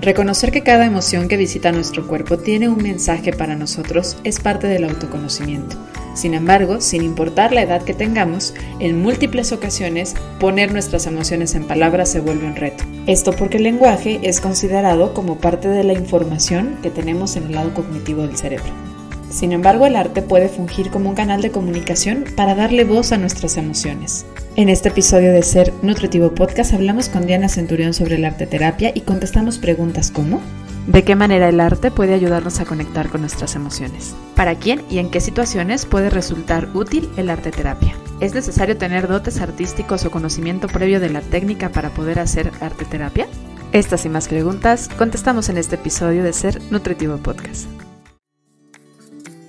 Reconocer que cada emoción que visita nuestro cuerpo tiene un mensaje para nosotros es parte del autoconocimiento. Sin embargo, sin importar la edad que tengamos, en múltiples ocasiones poner nuestras emociones en palabras se vuelve un reto. Esto porque el lenguaje es considerado como parte de la información que tenemos en el lado cognitivo del cerebro. Sin embargo, el arte puede fungir como un canal de comunicación para darle voz a nuestras emociones. En este episodio de Ser Nutritivo Podcast hablamos con Diana Centurión sobre el arte terapia y contestamos preguntas como ¿De qué manera el arte puede ayudarnos a conectar con nuestras emociones? ¿Para quién y en qué situaciones puede resultar útil el arte terapia? ¿Es necesario tener dotes artísticos o conocimiento previo de la técnica para poder hacer arte terapia? Estas y más preguntas contestamos en este episodio de Ser Nutritivo Podcast.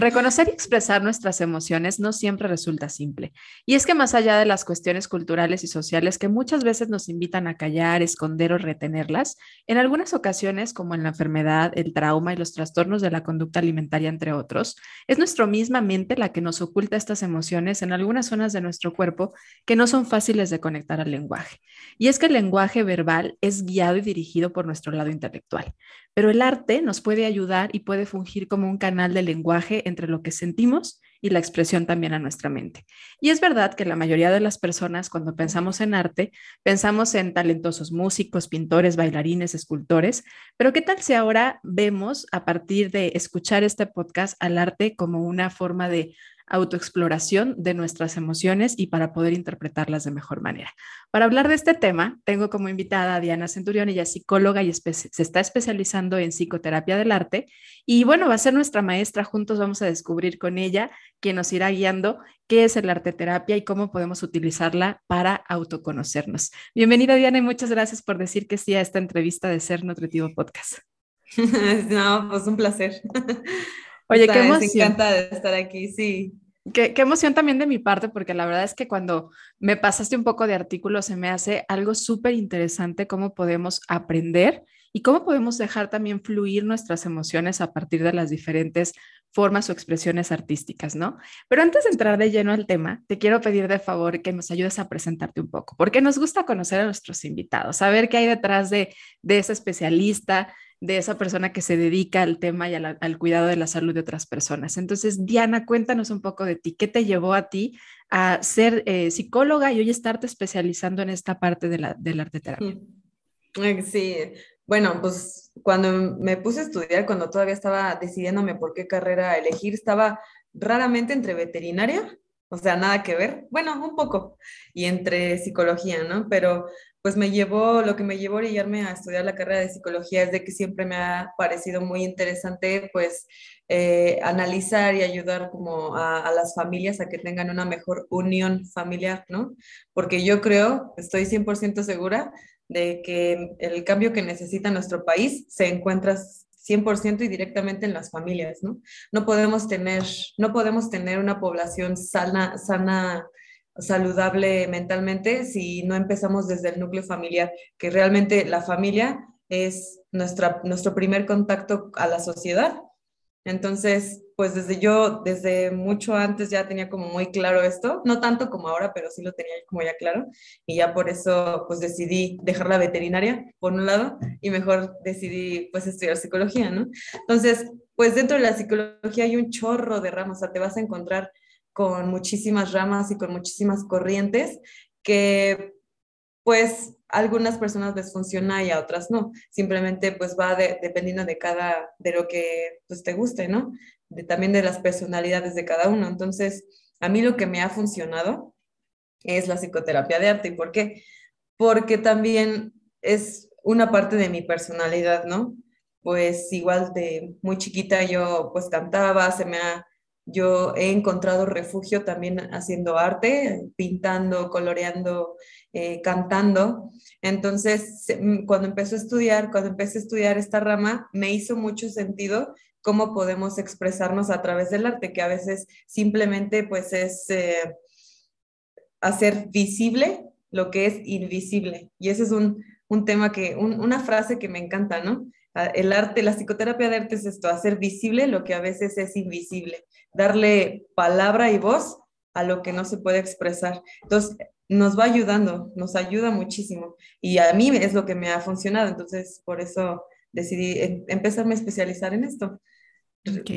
Reconocer y expresar nuestras emociones no siempre resulta simple. Y es que más allá de las cuestiones culturales y sociales que muchas veces nos invitan a callar, esconder o retenerlas, en algunas ocasiones, como en la enfermedad, el trauma y los trastornos de la conducta alimentaria, entre otros, es nuestra misma mente la que nos oculta estas emociones en algunas zonas de nuestro cuerpo que no son fáciles de conectar al lenguaje. Y es que el lenguaje verbal es guiado y dirigido por nuestro lado intelectual, pero el arte nos puede ayudar y puede fungir como un canal de lenguaje entre lo que sentimos y la expresión también a nuestra mente. Y es verdad que la mayoría de las personas cuando pensamos en arte, pensamos en talentosos músicos, pintores, bailarines, escultores, pero ¿qué tal si ahora vemos a partir de escuchar este podcast al arte como una forma de autoexploración de nuestras emociones y para poder interpretarlas de mejor manera. Para hablar de este tema, tengo como invitada a Diana Centurión, ella es psicóloga y se está especializando en psicoterapia del arte y bueno, va a ser nuestra maestra, juntos vamos a descubrir con ella, quien nos irá guiando qué es el arte terapia y cómo podemos utilizarla para autoconocernos. Bienvenida Diana y muchas gracias por decir que sí a esta entrevista de Ser Nutritivo Podcast. No, pues un placer. Oye, qué emoción. Me encanta de estar aquí, sí. Qué, qué, emoción también de mi parte, porque la verdad es que cuando me pasaste un poco de artículos se me hace algo súper interesante cómo podemos aprender y cómo podemos dejar también fluir nuestras emociones a partir de las diferentes formas o expresiones artísticas, ¿no? Pero antes de entrar de lleno al tema, te quiero pedir de favor que nos ayudes a presentarte un poco, porque nos gusta conocer a nuestros invitados, saber qué hay detrás de, de ese especialista, de esa persona que se dedica al tema y al, cuidado de la salud de otras personas. Entonces, Diana, cuéntanos un poco de ti. ¿Qué te llevó a ti a ser eh, psicóloga y hoy estarte especializando en esta parte de la, del arte terapia? Sí, bueno, pues cuando me puse a estudiar, cuando todavía estaba decidiéndome por qué carrera elegir, estaba raramente entre veterinaria, o sea, nada que ver, bueno, un poco, y entre psicología, ¿no? Pero pues me llevó, lo que me llevó a orillarme a estudiar la carrera de psicología es de que siempre me ha parecido muy interesante, pues, eh, analizar y ayudar como a, las familias a que tengan una mejor unión familiar, ¿no? Porque yo creo, estoy 100% segura de que el cambio que necesita nuestro país se encuentra 100% y directamente en las familias, ¿no? No podemos tener, no podemos tener una población sana, sana saludable mentalmente si no empezamos desde el núcleo familiar, que realmente la familia es nuestra, nuestro primer contacto a la sociedad. Entonces, pues desde yo, desde mucho antes ya tenía como muy claro esto, no tanto como ahora, pero sí lo tenía como ya claro, y ya por eso pues decidí dejar la veterinaria por un lado y mejor decidí pues estudiar psicología, ¿no? Entonces, pues dentro de la psicología hay un chorro de ramas, o sea, te vas a encontrar con muchísimas ramas y con muchísimas corrientes que pues algunas personas les funciona y a otras no. Simplemente pues va dependiendo de cada, de lo que pues te guste, ¿no? De, también de las personalidades de cada uno. Entonces, a mí lo que me ha funcionado es la psicoterapia de arte. ¿Y por qué? Porque también es una parte de mi personalidad, ¿no? Pues igual de muy chiquita yo pues cantaba, se me ha yo he encontrado refugio también haciendo arte, pintando, coloreando, eh, cantando. Entonces, mm, cuando empecé a estudiar, cuando empecé a estudiar esta rama, me hizo mucho sentido cómo podemos expresarnos a través del arte, que a veces simplemente pues es eh, hacer visible lo que es invisible. Y ese es un, tema que, una frase que me encanta, ¿no? Ah, el arte, la psicoterapia de arte es esto, hacer visible lo que a veces es invisible, darle palabra y voz a lo que no se puede expresar. Entonces, nos va ayudando, nos ayuda muchísimo. Y a mí es lo que me ha funcionado, entonces por eso decidí em, empezarme a especializar en esto. Ok.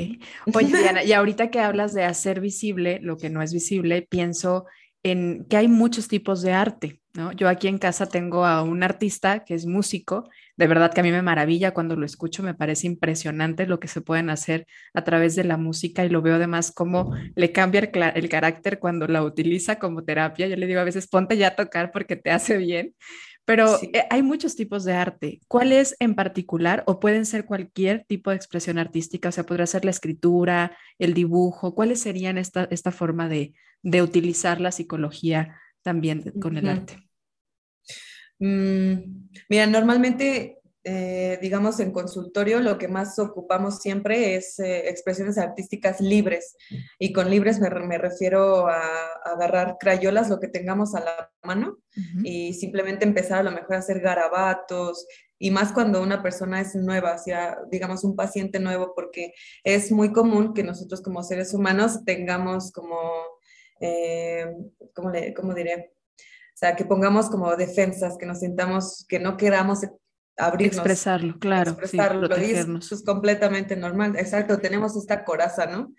Oye, Diana, y ahorita que hablas de hacer visible lo que no es visible, pienso en que hay muchos tipos de arte, ¿no? Yo aquí en casa tengo a un artista que es músico, de verdad que a mí me maravilla cuando lo escucho, me parece impresionante lo que se pueden hacer a través de la música y lo veo además cómo le cambia el, el carácter cuando la utiliza como terapia. Yo le digo a veces, ponte ya a tocar porque te hace bien, pero eh, hay muchos tipos de arte. ¿Cuál es en particular o pueden ser cualquier tipo de expresión artística? O sea, podría ser la escritura, el dibujo. ¿Cuáles serían esta, esta forma de, de utilizar la psicología también con el arte? Mm, mira, normalmente eh, digamos, en consultorio lo que más ocupamos siempre es eh, expresiones artísticas libres. Y con libres me, refiero a, agarrar crayolas, lo que tengamos a la mano, y simplemente empezar a lo mejor a hacer garabatos, y más cuando una persona es nueva, sea, digamos, un paciente nuevo, porque es muy común que nosotros como seres humanos tengamos como, eh, ¿cómo, le, ¿cómo diré? Sea, que pongamos como defensas, que nos sintamos, que no queramos abrirnos. Expresarlo, claro. Expresarlo, es, completamente normal. Exacto, tenemos esta coraza, ¿no?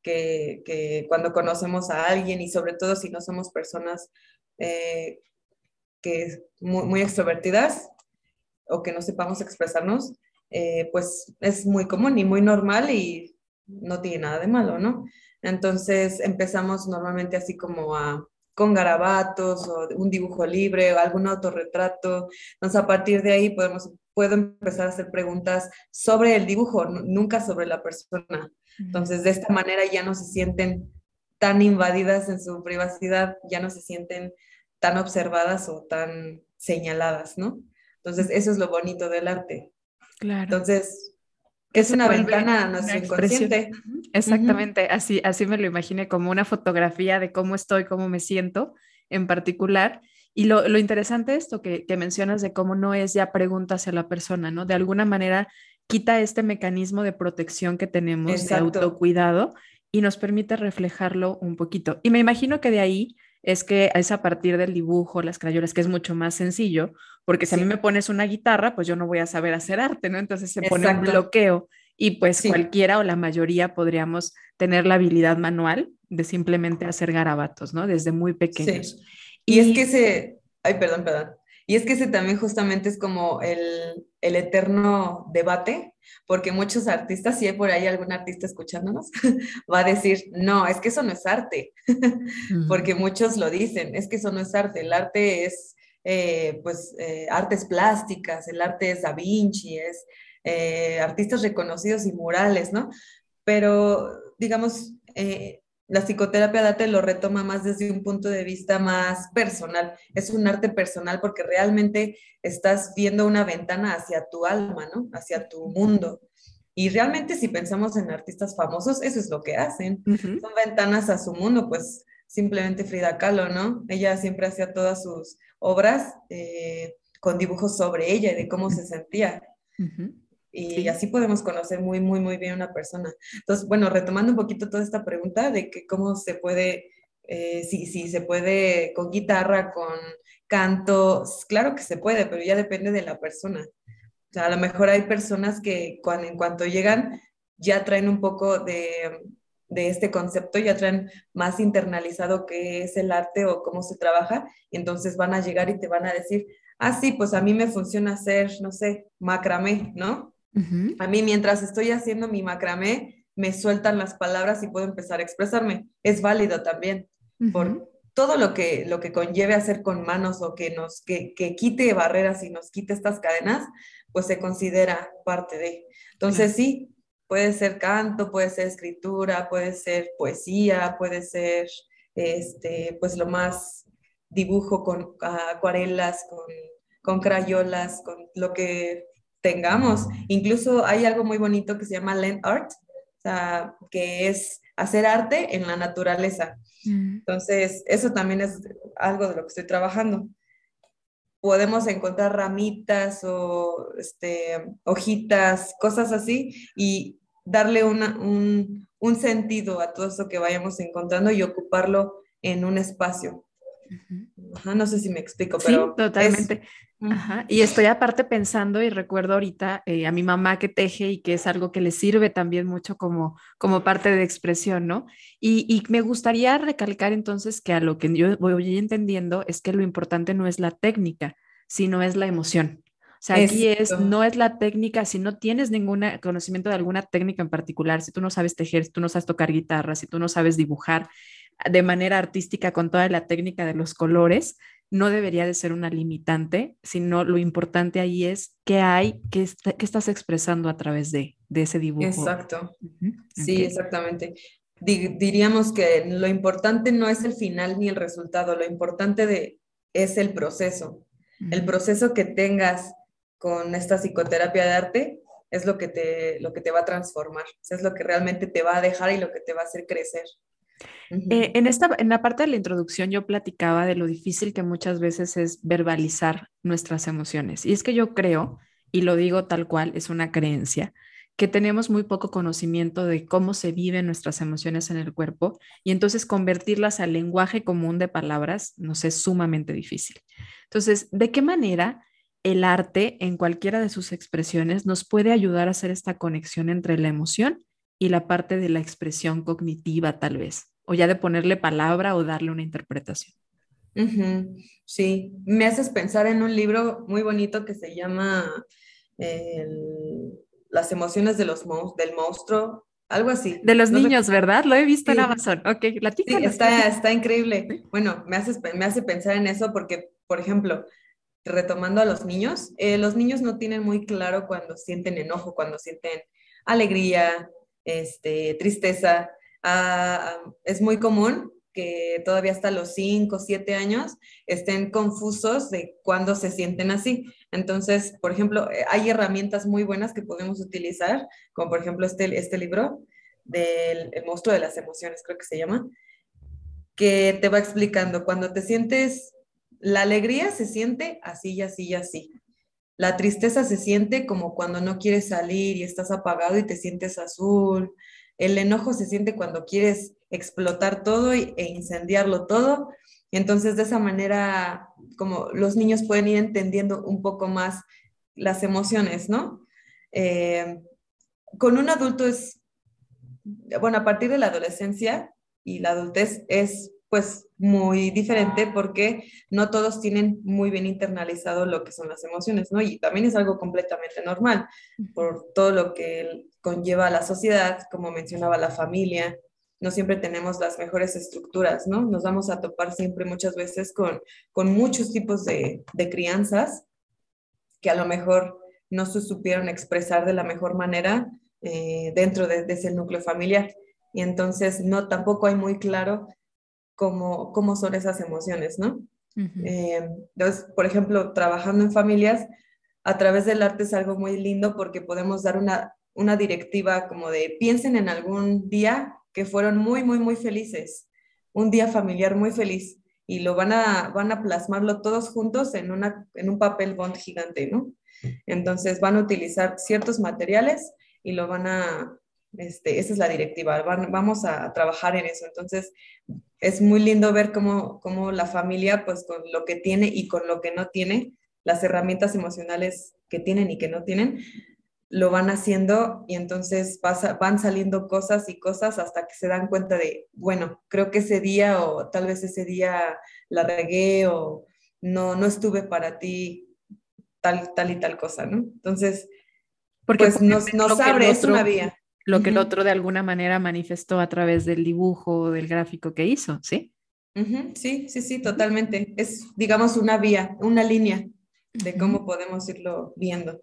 Que, que, cuando conocemos a alguien y sobre todo si no somos personas eh, que muy, muy, extrovertidas o que no sepamos expresarnos, eh, pues es muy común y muy normal y no tiene nada de malo, ¿no? Entonces empezamos normalmente así como a con garabatos o un dibujo libre o algún autorretrato. Entonces, a partir de ahí podemos, puedo empezar a hacer preguntas sobre el dibujo, nunca sobre la persona. Entonces, de esta manera ya no se sienten tan invadidas en su privacidad, ya no se sienten tan observadas o tan señaladas, ¿no? Entonces, eso es lo bonito del arte. Claro. Entonces, es una ventana a nuestro inconsciente. Exactamente, así, así me lo imaginé como una fotografía de cómo estoy, cómo me siento en particular. Y lo, lo interesante esto que, que, mencionas de cómo no es ya pregunta hacia la persona, ¿no? De alguna manera quita este mecanismo de protección que tenemos de autocuidado y nos permite reflejarlo un poquito. Y me imagino que de ahí es que es a partir del dibujo, las crayolas, que es mucho más sencillo, porque si a mí me pones una guitarra, pues yo no voy a saber hacer arte, ¿no? Entonces se pone un bloqueo y pues cualquiera o la mayoría podríamos tener la habilidad manual de simplemente hacer garabatos, ¿no? Desde muy pequeños. Y, y, es que ese, ay, perdón, perdón. Y es que ese también justamente es como el, el eterno debate, porque muchos artistas, si hay por ahí algún artista escuchándonos, va a decir, no, es que eso no es arte, porque muchos lo dicen, es que eso no es arte, el arte es, eh, pues, eh, artes plásticas, el arte es Da Vinci, es eh, artistas reconocidos y murales, ¿no? Pero, digamos, la psicoterapia date lo retoma más desde un punto de vista más personal. Es un arte personal porque realmente estás viendo una ventana hacia tu alma, ¿no? Hacia tu mundo. Y realmente si pensamos en artistas famosos, eso es lo que hacen. Son ventanas a su mundo, pues simplemente Frida Kahlo, ¿no? Ella siempre hacía todas sus obras eh, con dibujos sobre ella y de cómo se sentía. Y así podemos conocer muy, muy, muy bien a una persona. Entonces, bueno, retomando un poquito toda esta pregunta de que cómo se puede, eh, si, si se puede con guitarra, con canto, claro que se puede, pero ya depende de la persona. O sea, a lo mejor hay personas que cuando, en cuanto llegan ya traen un poco de, de este concepto, ya traen más internalizado qué es el arte o cómo se trabaja, y entonces van a llegar y te van a decir, ah, sí, pues a mí me funciona hacer, no sé, macramé, ¿no? A mí mientras estoy haciendo mi macramé, me sueltan las palabras y puedo empezar a expresarme. Es válido también por todo lo que, lo que conlleve hacer con manos o que nos que, quite barreras y nos quite estas cadenas, pues se considera parte de. Entonces sí, puede ser canto, puede ser escritura, puede ser poesía, puede ser este, pues lo más dibujo con acuarelas, con, con crayolas, con lo que tengamos. Incluso hay algo muy bonito que se llama land art, o sea, que es hacer arte en la naturaleza. Mm. Entonces, eso también es algo de lo que estoy trabajando. podemos encontrar ramitas o este, hojitas, cosas así, y darle un, sentido a todo eso que vayamos encontrando y ocuparlo en un espacio. No sé si me explico, pero... Sí, totalmente. Y estoy aparte pensando y recuerdo ahorita eh, a mi mamá que teje y que es algo que le sirve también mucho como, como parte de expresión, ¿no? Y, y, me gustaría recalcar entonces que a lo que yo voy entendiendo es que lo importante no es la técnica, sino es la emoción. O sea, aquí es, no es la técnica, si no tienes ningún conocimiento de alguna técnica en particular, si tú no sabes tejer, si tú no sabes tocar guitarra, si tú no sabes dibujar de manera artística con toda la técnica de los colores, no debería de ser una limitante, sino lo importante ahí es qué hay, qué, estás expresando a través de, ese dibujo. Exacto. Sí, exactamente. diríamos que lo importante no es el final ni el resultado, lo importante de, es el proceso. El proceso que tengas con esta psicoterapia de arte es lo que te, lo que te va a transformar, es lo que realmente te va a dejar y lo que te va a hacer crecer. Eh, en, esta, en la parte de la introducción yo platicaba de lo difícil que muchas veces es verbalizar nuestras emociones. Y es que yo creo, y lo digo tal cual, es una creencia, que tenemos muy poco conocimiento de cómo se viven nuestras emociones en el cuerpo y entonces convertirlas al lenguaje común de palabras nos es sumamente difícil. Entonces, ¿de qué manera el arte en cualquiera de sus expresiones nos puede ayudar a hacer esta conexión entre la emoción y la parte de la expresión cognitiva tal vez? O ya de ponerle palabra o darle una interpretación. Sí, me haces pensar en un libro muy bonito que se llama Las emociones de los del monstruo, algo así. De los niños, ¿verdad? Lo he visto en Amazon. Ok, la Sí, está, está increíble. Bueno, me, haces, me hace pensar en eso porque, por ejemplo, retomando a los niños, eh, los niños no tienen muy claro cuando sienten enojo, cuando sienten alegría, este, tristeza. Ah, es muy común que todavía hasta los 5 o 7 años estén confusos de cuándo se sienten así. Entonces, por ejemplo, eh, hay herramientas muy buenas que podemos utilizar, como por ejemplo este, este libro del el monstruo de las emociones, creo que se llama, que te va explicando cuando te sientes, la alegría se siente así y así y así. La tristeza se siente como cuando no quieres salir y estás apagado y te sientes azul. El enojo se siente cuando quieres explotar todo e incendiarlo todo. Entonces, de esa manera, como los niños pueden ir entendiendo un poco más las emociones, ¿no? Eh, con un adulto es, bueno, a partir de la adolescencia y la adultez es pues muy diferente porque no todos tienen muy bien internalizado lo que son las emociones, ¿no? Y también es algo completamente normal por todo lo que conlleva la sociedad, como mencionaba la familia, no siempre tenemos las mejores estructuras, ¿no? Nos vamos a topar siempre muchas veces con, con muchos tipos de, de crianzas que a lo mejor no se supieron expresar de la mejor manera eh, dentro de, de, ese núcleo familiar. Y entonces no, tampoco hay muy claro cómo, cómo son esas emociones, ¿no? Eh, entonces, por ejemplo, trabajando en familias, a través del arte es algo muy lindo porque podemos dar una, una directiva como de piensen en algún día que fueron muy, muy, muy felices, un día familiar muy feliz y lo van a, van a plasmarlo todos juntos en, una, en un papel bond gigante, ¿no? Entonces van a utilizar ciertos materiales y lo van a, este, esa es la directiva, vamos a trabajar en eso. Entonces, es muy lindo ver cómo, cómo, la familia, pues con lo que tiene y con lo que no tiene, las herramientas emocionales que tienen y que no tienen, lo van haciendo y entonces van saliendo cosas y cosas hasta que se dan cuenta de, bueno, creo que ese día o tal vez ese día la regué o no, no estuve para ti tal, tal y tal cosa, ¿no? Entonces, porque pues nos, nos abre, es una vía lo que el otro de alguna manera manifestó a través del dibujo o del gráfico que hizo, ¿sí? Sí, sí, sí, totalmente. Es, digamos, una vía, una línea de cómo podemos irlo viendo.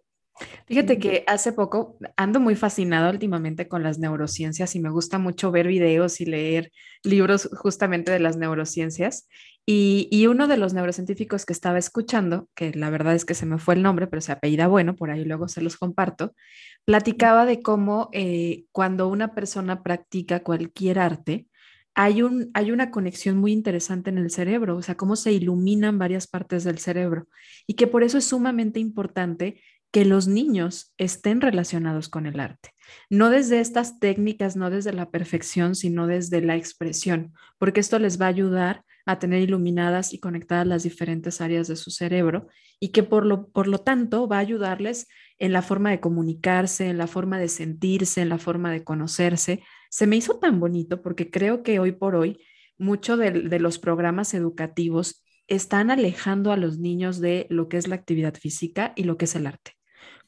Fíjate que hace poco ando muy fascinada últimamente con las neurociencias y me gusta mucho ver videos y leer libros justamente de las neurociencias. Y, y, uno de los neurocientíficos que estaba escuchando, que la verdad es que se me fue el nombre, pero se apellida bueno, por ahí luego se los comparto, platicaba de cómo eh, cuando una persona practica cualquier arte, hay, un, hay una conexión muy interesante en el cerebro, o sea, cómo se iluminan varias partes del cerebro y que por eso es sumamente importante que los niños estén relacionados con el arte, no desde estas técnicas, no desde la perfección, sino desde la expresión, porque esto les va a ayudar a tener iluminadas y conectadas las diferentes áreas de su cerebro y que por lo, por lo tanto va a ayudarles en la forma de comunicarse, en la forma de sentirse, en la forma de conocerse. Se me hizo tan bonito porque creo que hoy por hoy mucho de, de los programas educativos están alejando a los niños de lo que es la actividad física y lo que es el arte,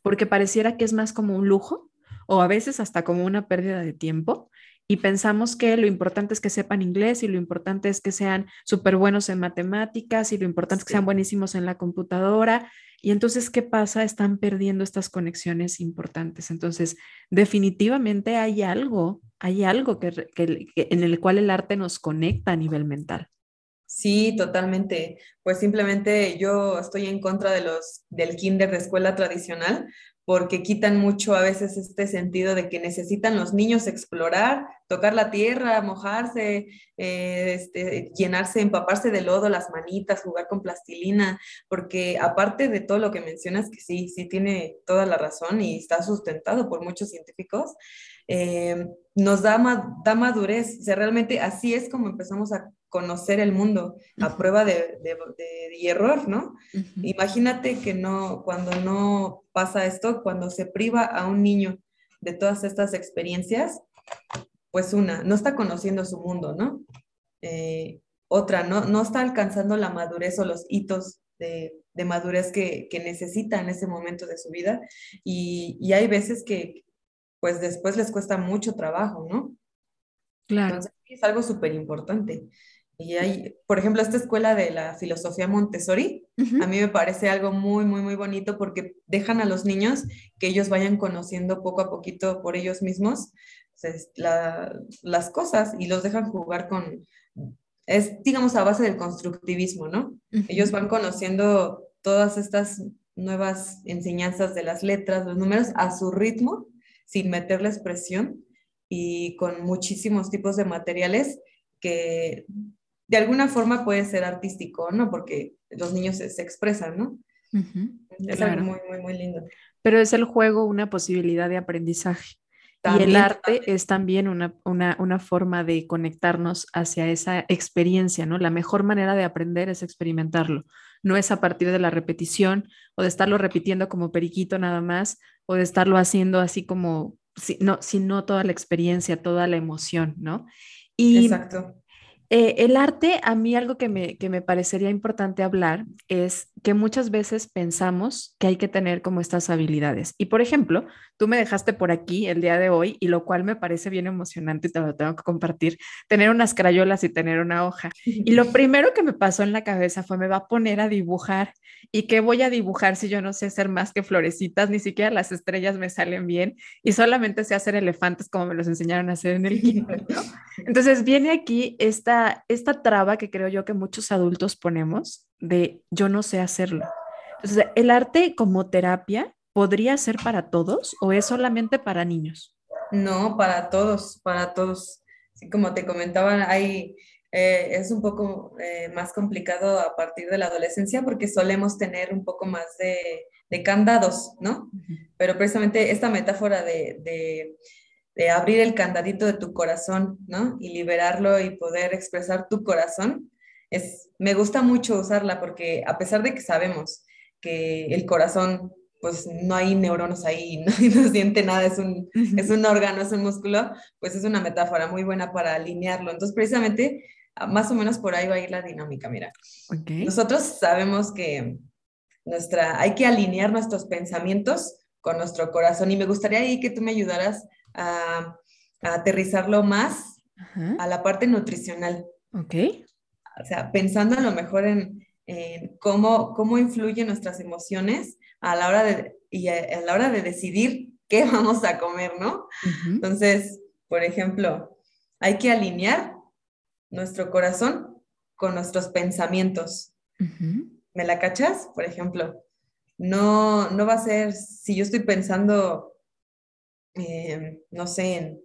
porque pareciera que es más como un lujo o a veces hasta como una pérdida de tiempo y pensamos que lo importante es que sepan inglés y lo importante es que sean súper buenos en matemáticas y lo importante es que sean buenísimos en la computadora. Y entonces, ¿qué pasa? Están perdiendo estas conexiones importantes. Entonces, definitivamente hay algo, hay algo que, en el cual el arte nos conecta a nivel mental. Sí, totalmente. Pues simplemente yo estoy en contra de los del kinder de escuela tradicional porque quitan mucho a veces este sentido de que necesitan los niños explorar, tocar la tierra, mojarse, eh, este, llenarse, empaparse de lodo, las manitas, jugar con plastilina, porque aparte de todo lo que mencionas, que sí, sí tiene toda la razón y está sustentado por muchos científicos, eh, nos da, da madurez, o realmente así es como empezamos a conocer el mundo a prueba de, de, error, ¿no? Imagínate que no, cuando no pasa esto, cuando se priva a un niño de todas estas experiencias, pues una, no está conociendo su mundo, ¿no? Eh, otra, no, no está alcanzando la madurez o los hitos de, de madurez que, que, necesita en ese momento de su vida. Y, y, hay veces que, pues después les cuesta mucho trabajo, ¿no? Claro. Entonces, es algo súper importante. Y hay, por ejemplo, esta escuela de la filosofía Montessori, a mí me parece algo muy, muy, muy bonito porque dejan a los niños que ellos vayan conociendo poco a poquito por ellos mismos pues, las cosas y los dejan jugar con, es digamos a base del constructivismo, ¿no? Ellos van conociendo todas estas nuevas enseñanzas de las letras, los números a su ritmo, sin meterles presión y con muchísimos tipos de materiales que de alguna forma puede ser artístico, ¿no? Porque los niños se, expresan, ¿no? Es algo muy, muy, muy lindo. Pero es el juego una posibilidad de aprendizaje. y el arte es también una, una, una, forma de conectarnos hacia esa experiencia, ¿no? La mejor manera de aprender es experimentarlo. No es a partir de la repetición o de estarlo repitiendo como periquito nada más o de estarlo haciendo así como, si, no, sino toda la experiencia, toda la emoción, ¿no? Y Exacto. Eh, el arte, a mí algo que me, que me parecería importante hablar es que muchas veces pensamos que hay que tener como estas habilidades. Y por ejemplo, tú me dejaste por aquí el día de hoy y lo cual me parece bien emocionante y te lo tengo que compartir, tener unas crayolas y tener una hoja. Y lo primero que me pasó en la cabeza fue me va a poner a dibujar. ¿Y qué voy a dibujar si yo no sé hacer más que florecitas? Ni siquiera las estrellas me salen bien y solamente sé hacer elefantes como me los enseñaron a hacer en el kinder. Entonces viene aquí esta esta, traba que creo yo que muchos adultos ponemos de yo no sé hacerlo. Entonces, ¿el arte como terapia podría ser para todos o es solamente para niños? No, para todos, para todos. Como te comentaba, hay, eh, es un poco eh, más complicado a partir de la adolescencia porque solemos tener un poco más de, candados, ¿no? Pero precisamente esta metáfora de de abrir el candadito de tu corazón, ¿no? Y liberarlo y poder expresar tu corazón. Es, me gusta mucho usarla porque a pesar de que sabemos que el corazón, pues no hay neuronas ahí, no, no siente nada, es un, es un órgano, es un músculo, pues es una metáfora muy buena para alinearlo. Entonces, precisamente, más o menos por ahí va a ir la dinámica, mira. Nosotros sabemos que nuestra, hay que alinear nuestros pensamientos con nuestro corazón y me gustaría ahí que tú me ayudaras a, aterrizarlo más a la parte nutricional. Ok. O sea, pensando a lo mejor en, cómo, cómo influyen nuestras emociones a la hora de, y a, la hora de decidir qué vamos a comer, ¿no? Entonces, por ejemplo, hay que alinear nuestro corazón con nuestros pensamientos. ¿Me la cachas? Por ejemplo, no, no va a ser, si yo estoy pensando Em, no sé,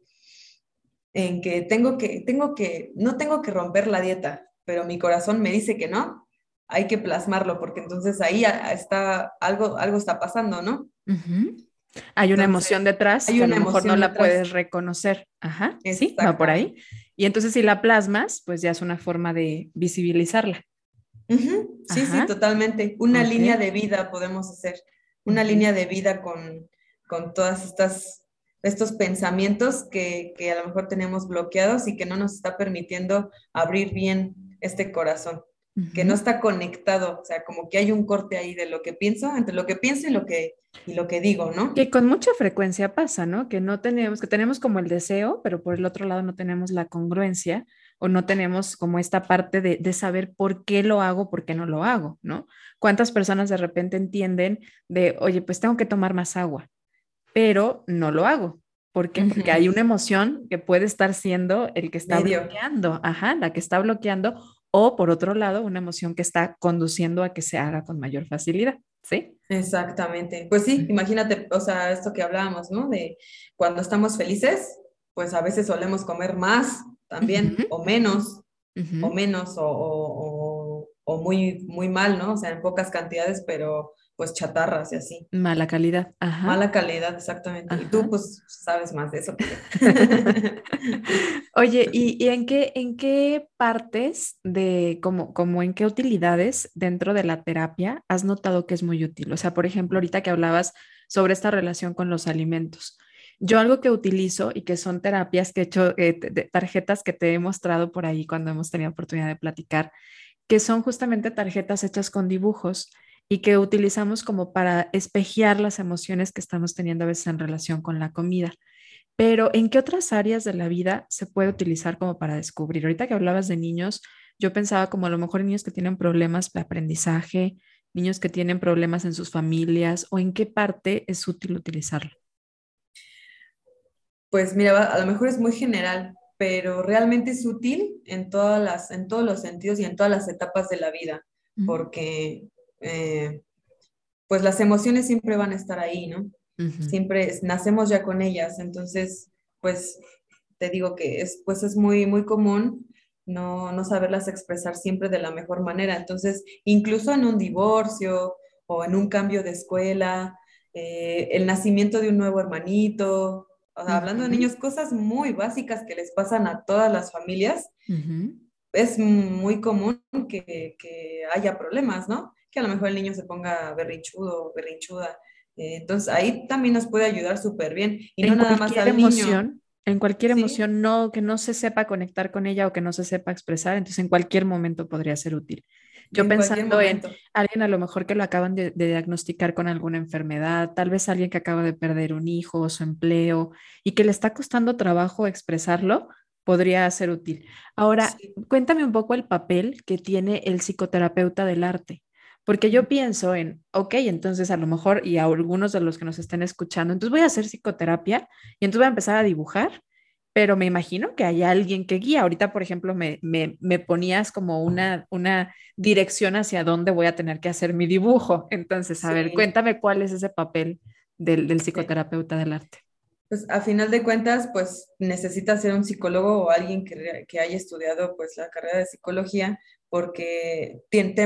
en que tengo que, tengo que, no tengo que romper la dieta, pero mi corazón me dice que no, hay que plasmarlo, porque entonces ahí está, algo, algo está pasando, ¿no? Hay una emoción detrás que a lo mejor no la puedes reconocer. Ajá, sí, va por ahí. Y entonces si la plasmas, pues ya es una forma de visibilizarla. Sí, sí, totalmente. Una línea de vida podemos hacer, una línea de vida con, con todas estas estos pensamientos que, que, a lo mejor tenemos bloqueados y que no nos está permitiendo abrir bien este corazón que no está conectado, o sea, como que hay un corte ahí de lo que pienso, entre lo que pienso y lo que, y lo que digo, ¿no? Que con mucha frecuencia pasa, ¿no? Que no tenemos, que tenemos como el deseo, pero por el otro lado no tenemos la congruencia o no tenemos como esta parte de, de saber por qué lo hago, por qué no lo hago, ¿no? ¿Cuántas personas de repente entienden de, oye, pues tengo que tomar más agua, pero no lo hago? ¿Por qué? Porque hay una emoción que puede estar siendo el que está bloqueando, ajá, la que está bloqueando o por otro lado, una emoción que está conduciendo a que se haga con mayor facilidad, ¿sí? Exactamente. Pues sí, imagínate, o sea, esto que hablábamos, ¿no? De cuando estamos felices, pues a veces solemos comer más también, o menos, o menos, o, o, muy, muy mal, ¿no? O sea, en pocas cantidades, pero pues chatarras y así. Mala calidad. Ajá. Mala calidad, exactamente. Y tú pues sabes más de eso. Oye, ¿y, en, qué, en qué partes de, como, como en qué utilidades dentro de la terapia has notado que es muy útil? O sea, por ejemplo, ahorita que hablabas sobre esta relación con los alimentos. Yo algo que utilizo y que son terapias que he hecho, eh, tarjetas que te he mostrado por ahí cuando hemos tenido oportunidad de platicar, que son justamente tarjetas hechas con dibujos y que utilizamos como para espejear las emociones que estamos teniendo a veces en relación con la comida. Pero ¿en qué otras áreas de la vida se puede utilizar como para descubrir? Ahorita que hablabas de niños, yo pensaba como a lo mejor niños que tienen problemas de aprendizaje, niños que tienen problemas en sus familias o en qué parte es útil utilizarlo. Pues mira, a lo mejor es muy general, pero realmente es útil en, todas las, en todos los sentidos y en todas las etapas de la vida, porque eh, pues las emociones siempre van a estar ahí, ¿no? Siempre nacemos ya con ellas, entonces, pues te digo que es, pues es muy, muy común no, no saberlas expresar siempre de la mejor manera. Entonces, incluso en un divorcio o en un cambio de escuela, eh, el nacimiento de un nuevo hermanito, hablando de niños, cosas muy básicas que les pasan a todas las familias, es muy común que, que, haya problemas, ¿no? Que a lo mejor el niño se ponga berrinchudo o berrinchuda. Eh, entonces ahí también nos puede ayudar súper bien. Y no nada más al emoción, En cualquier emoción no, que no se sepa conectar con ella o que no se sepa expresar, entonces en cualquier momento podría ser útil. Yo pensando en alguien a lo mejor que lo acaban de, diagnosticar con alguna enfermedad, tal vez alguien que acaba de perder un hijo o su empleo y que le está costando trabajo expresarlo, podría ser útil. Ahora, cuéntame un poco el papel que tiene el psicoterapeuta del arte. Porque yo pienso en, ok, entonces a lo mejor, y a algunos de los que nos estén escuchando, entonces voy a hacer psicoterapia y entonces voy a empezar a dibujar, pero me imagino que hay alguien que guía. Ahorita, por ejemplo, me, me, me ponías como una, una dirección hacia dónde voy a tener que hacer mi dibujo. Entonces, a ver, cuéntame cuál es ese papel del, del psicoterapeuta del arte. Pues a final de cuentas, pues necesita ser un psicólogo o alguien que, que, haya estudiado pues la carrera de psicología porque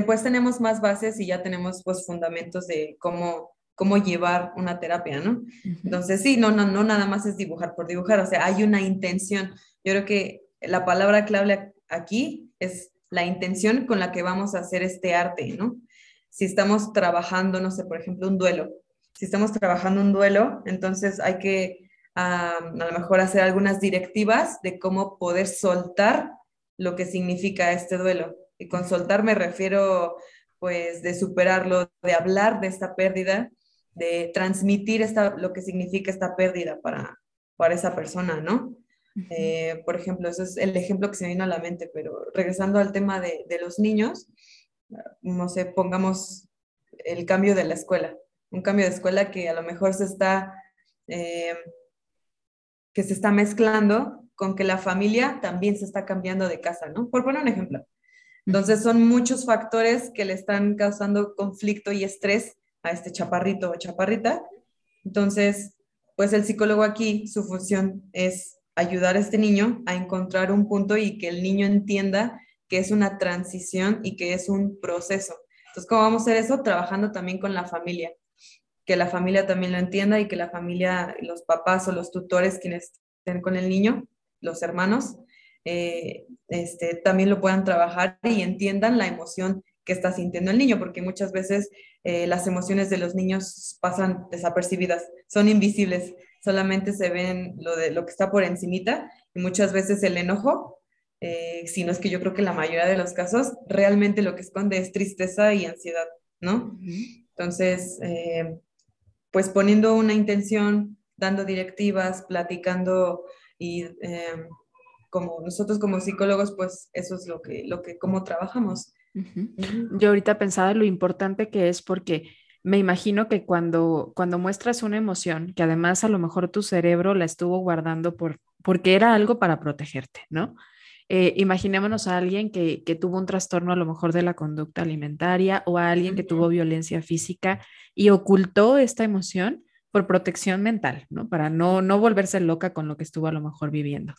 pues tenemos más bases y ya tenemos pues fundamentos de cómo, cómo llevar una terapia, ¿no? Entonces, sí, no, no, no nada más es dibujar por dibujar, o sea, hay una intención. Yo creo que la palabra clave aquí es la intención con la que vamos a hacer este arte, ¿no? Si estamos trabajando, no sé, por ejemplo, un duelo, si estamos trabajando un duelo, entonces hay que a lo mejor hacer algunas directivas de cómo poder soltar lo que significa este duelo. Y con soltar me refiero pues de superarlo, de hablar de esta pérdida, de transmitir esta, lo que significa esta pérdida para, para esa persona, ¿no? Eh, por ejemplo, eso es el ejemplo que se vino a la mente, pero regresando al tema de, de los niños, no sé, pongamos el cambio de la escuela, un cambio de escuela que a lo mejor se está, eh, que se está mezclando con que la familia también se está cambiando de casa, ¿no? Por poner un ejemplo. Entonces son muchos factores que le están causando conflicto y estrés a este chaparrito o chaparrita. Entonces, pues el psicólogo aquí, su función es ayudar a este niño a encontrar un punto y que el niño entienda que es una transición y que es un proceso. Entonces, ¿cómo vamos a hacer eso? Trabajando también con la familia, que la familia también lo entienda y que la familia, los papás o los tutores quienes estén con el niño, los hermanos, eh, este, también lo puedan trabajar y entiendan la emoción que está sintiendo el niño, porque muchas veces eh, las emociones de los niños pasan desapercibidas, son invisibles, solamente se ven lo, de, lo que está por encimita y muchas veces el enojo, eh, si no es que yo creo que la mayoría de los casos, realmente lo que esconde es tristeza y ansiedad, ¿no? Entonces, eh, pues poniendo una intención, dando directivas, platicando y como nosotros como psicólogos, pues eso es lo que, lo que, cómo trabajamos. Yo ahorita pensaba lo importante que es porque me imagino que cuando, cuando muestras una emoción, que además a lo mejor tu cerebro la estuvo guardando por, porque era algo para protegerte, ¿no? Eh, imaginémonos a alguien que, que, tuvo un trastorno a lo mejor de la conducta alimentaria o a alguien que tuvo violencia física y ocultó esta emoción por protección mental, ¿no? Para no, no volverse loca con lo que estuvo a lo mejor viviendo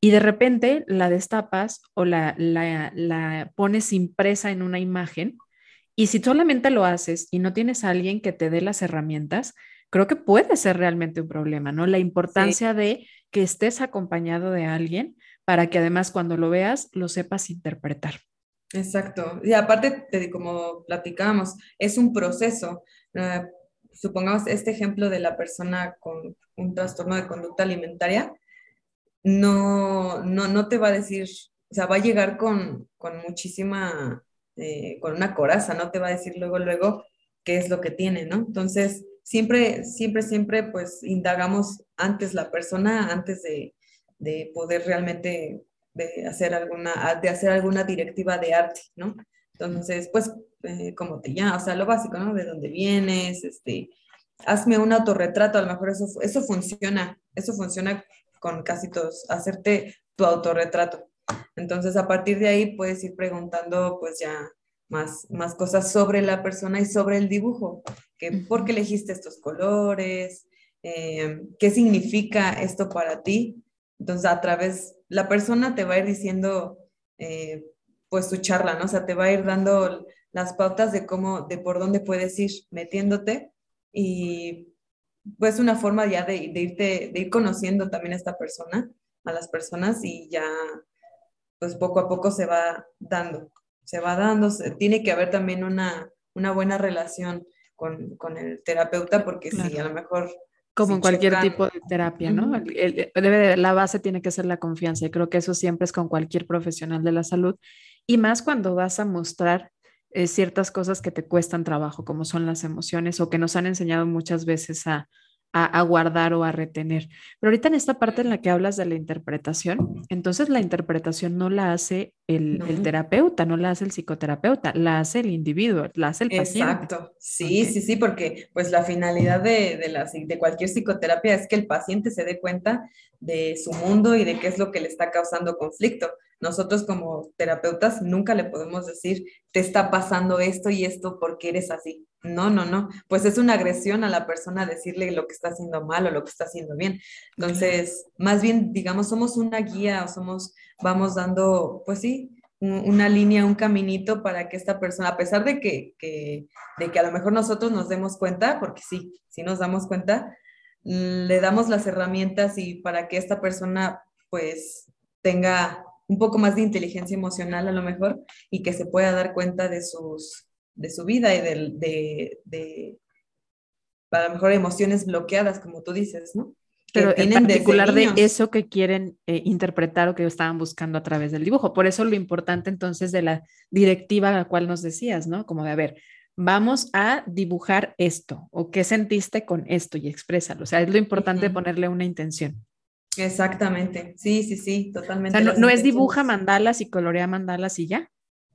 y de repente la destapas o la, la, pones impresa en una imagen y si solamente lo haces y no tienes a alguien que te dé las herramientas, creo que puede ser realmente un problema, ¿no? La importancia de que estés acompañado de alguien para que además cuando lo veas lo sepas interpretar. Exacto. Y aparte, te, como platicábamos, es un proceso. Ah, supongamos este ejemplo de la persona con un trastorno de conducta alimentaria no, no, no te va a decir, o sea, va a llegar con, muchísima, eh, con una coraza, no te va a decir luego, luego qué es lo que tiene, ¿no? Entonces, siempre, siempre, siempre, pues, indagamos antes la persona, antes de, poder realmente de hacer alguna, de hacer alguna directiva de arte, ¿no? Entonces, pues, eh, como te llamas, o sea, lo básico, ¿no? De dónde vienes, este, hazme un autorretrato, a lo mejor eso, eso funciona, eso funciona con casi todos, hacerte tu autorretrato. Entonces, a partir de ahí puedes ir preguntando pues ya más, más cosas sobre la persona y sobre el dibujo, que por qué elegiste estos colores, eh, qué significa esto para ti. Entonces, a través, la persona te va a ir diciendo, eh, pues su charla, ¿no? O sea, te va a ir dando las pautas de cómo, de por dónde puedes ir metiéndote y pues una forma ya de, irte, de ir conociendo también a esta persona, a las personas y ya pues poco a poco se va dando, se va dando, tiene que haber también una, una buena relación con, el terapeuta porque si a lo mejor... Como en cualquier tipo de terapia, ¿no? debe la base tiene que ser la confianza y creo que eso siempre es con cualquier profesional de la salud y más cuando vas a mostrar eh, ciertas cosas que te cuestan trabajo, como son las emociones o que nos han enseñado muchas veces a, a, guardar o a retener. Pero ahorita en esta parte en la que hablas de la interpretación, entonces la interpretación no la hace el, terapeuta, no la hace el psicoterapeuta, la hace el individuo, la hace el paciente. Exacto, sí, sí, sí, porque pues la finalidad de, de, la, de cualquier psicoterapia es que el paciente se dé cuenta de su mundo y de qué es lo que le está causando conflicto. Nosotros como terapeutas nunca le podemos decir, te está pasando esto y esto porque eres así. No, no, no. Pues es una agresión a la persona decirle lo que está haciendo mal o lo que está haciendo bien. Entonces, más bien, digamos, somos una guía o somos, vamos dando, pues sí, una línea, un caminito para que esta persona, a pesar de que, que, de que a lo mejor nosotros nos demos cuenta, porque sí, sí nos damos cuenta, le damos las herramientas y para que esta persona pues tenga un poco más de inteligencia emocional a lo mejor y que se pueda dar cuenta de, sus, de su vida y de, de, de a lo mejor emociones bloqueadas, como tú dices, ¿no? Pero en particular de eso que quieren eh, interpretar o que estaban buscando a través del dibujo. Por eso lo importante entonces de la directiva a la cual nos decías, ¿no? Como de, a ver, vamos a dibujar esto o qué sentiste con esto y exprésalo. O sea, es lo importante ponerle una intención. Exactamente, sí, sí, sí, totalmente. O sea, no, es dibuja mandalas y colorea mandalas y ya.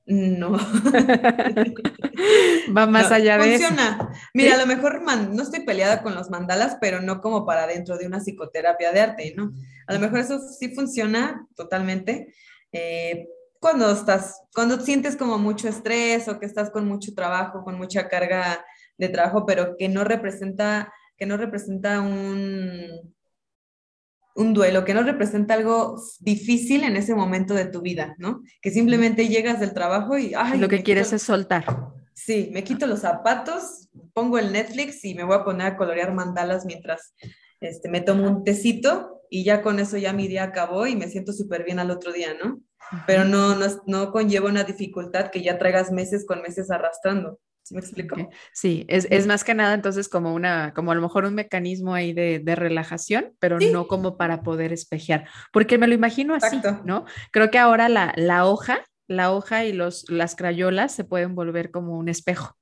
No. Va más allá de funciona. Mira, a lo mejor no estoy peleada con los mandalas, pero no como para dentro de una psicoterapia de arte, ¿no? A lo mejor eso sí funciona totalmente. Eh, cuando estás, cuando sientes como mucho estrés o que estás con mucho trabajo, con mucha carga de trabajo, pero que no representa, que no representa un, un duelo, que no representa algo difícil en ese momento de tu vida, ¿no? Que simplemente llegas del trabajo y... Ay, Lo que quieres es soltar. Sí, me quito los zapatos, pongo el Netflix y me voy a poner a colorear mandalas mientras este, me tomo un tecito y ya con eso ya mi día acabó y me siento súper bien al otro día, ¿no? Pero no, no, no conlleva una dificultad que ya traigas meses con meses arrastrando. ¿Sí me explico? Sí, es, es, más que nada entonces como una, como a lo mejor un mecanismo ahí de, de relajación, pero no como para poder espejear, porque me lo imagino así, ¿no? Creo que ahora la, la hoja la hoja y los, las crayolas se pueden volver como un espejo,